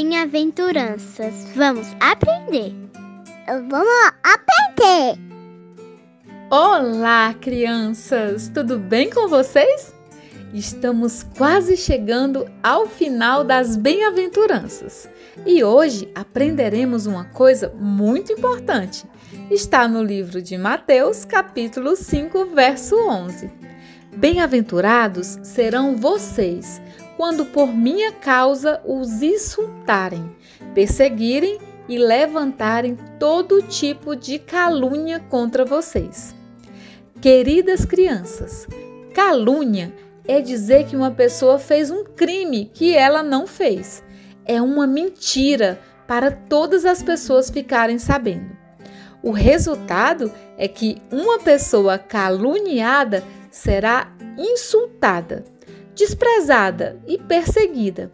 Bem-aventuranças. Vamos aprender. Vamos aprender. Olá, crianças! Tudo bem com vocês? Estamos quase chegando ao final das bem-aventuranças e hoje aprenderemos uma coisa muito importante. Está no livro de Mateus, capítulo 5, verso 11. Bem-aventurados serão vocês quando por minha causa os insultarem, perseguirem e levantarem todo tipo de calúnia contra vocês. Queridas crianças, calúnia é dizer que uma pessoa fez um crime que ela não fez. É uma mentira para todas as pessoas ficarem sabendo. O resultado é que uma pessoa caluniada será insultada desprezada e perseguida.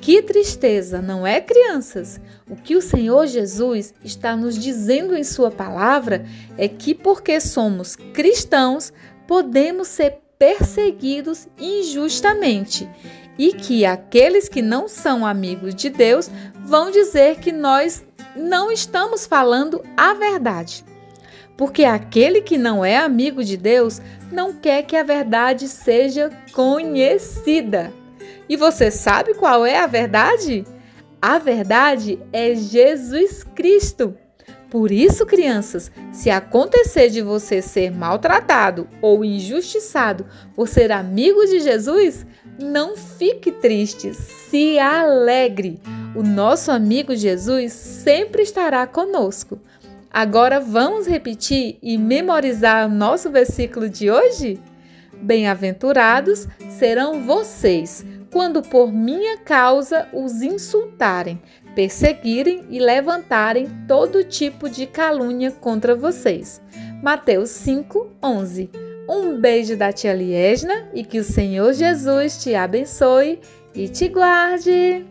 Que tristeza, não é, crianças? O que o Senhor Jesus está nos dizendo em Sua palavra é que, porque somos cristãos, podemos ser perseguidos injustamente e que aqueles que não são amigos de Deus vão dizer que nós não estamos falando a verdade porque aquele que não é amigo de Deus não quer que a verdade seja conhecida. E você sabe qual é a verdade? A verdade é Jesus Cristo. Por isso, crianças, se acontecer de você ser maltratado ou injustiçado por ser amigo de Jesus, não fique triste, se alegre. O nosso amigo Jesus sempre estará conosco. Agora vamos repetir e memorizar nosso versículo de hoje? Bem-aventurados serão vocês quando por minha causa os insultarem, perseguirem e levantarem todo tipo de calúnia contra vocês. Mateus 5, 11. Um beijo da tia Liesna e que o Senhor Jesus te abençoe e te guarde.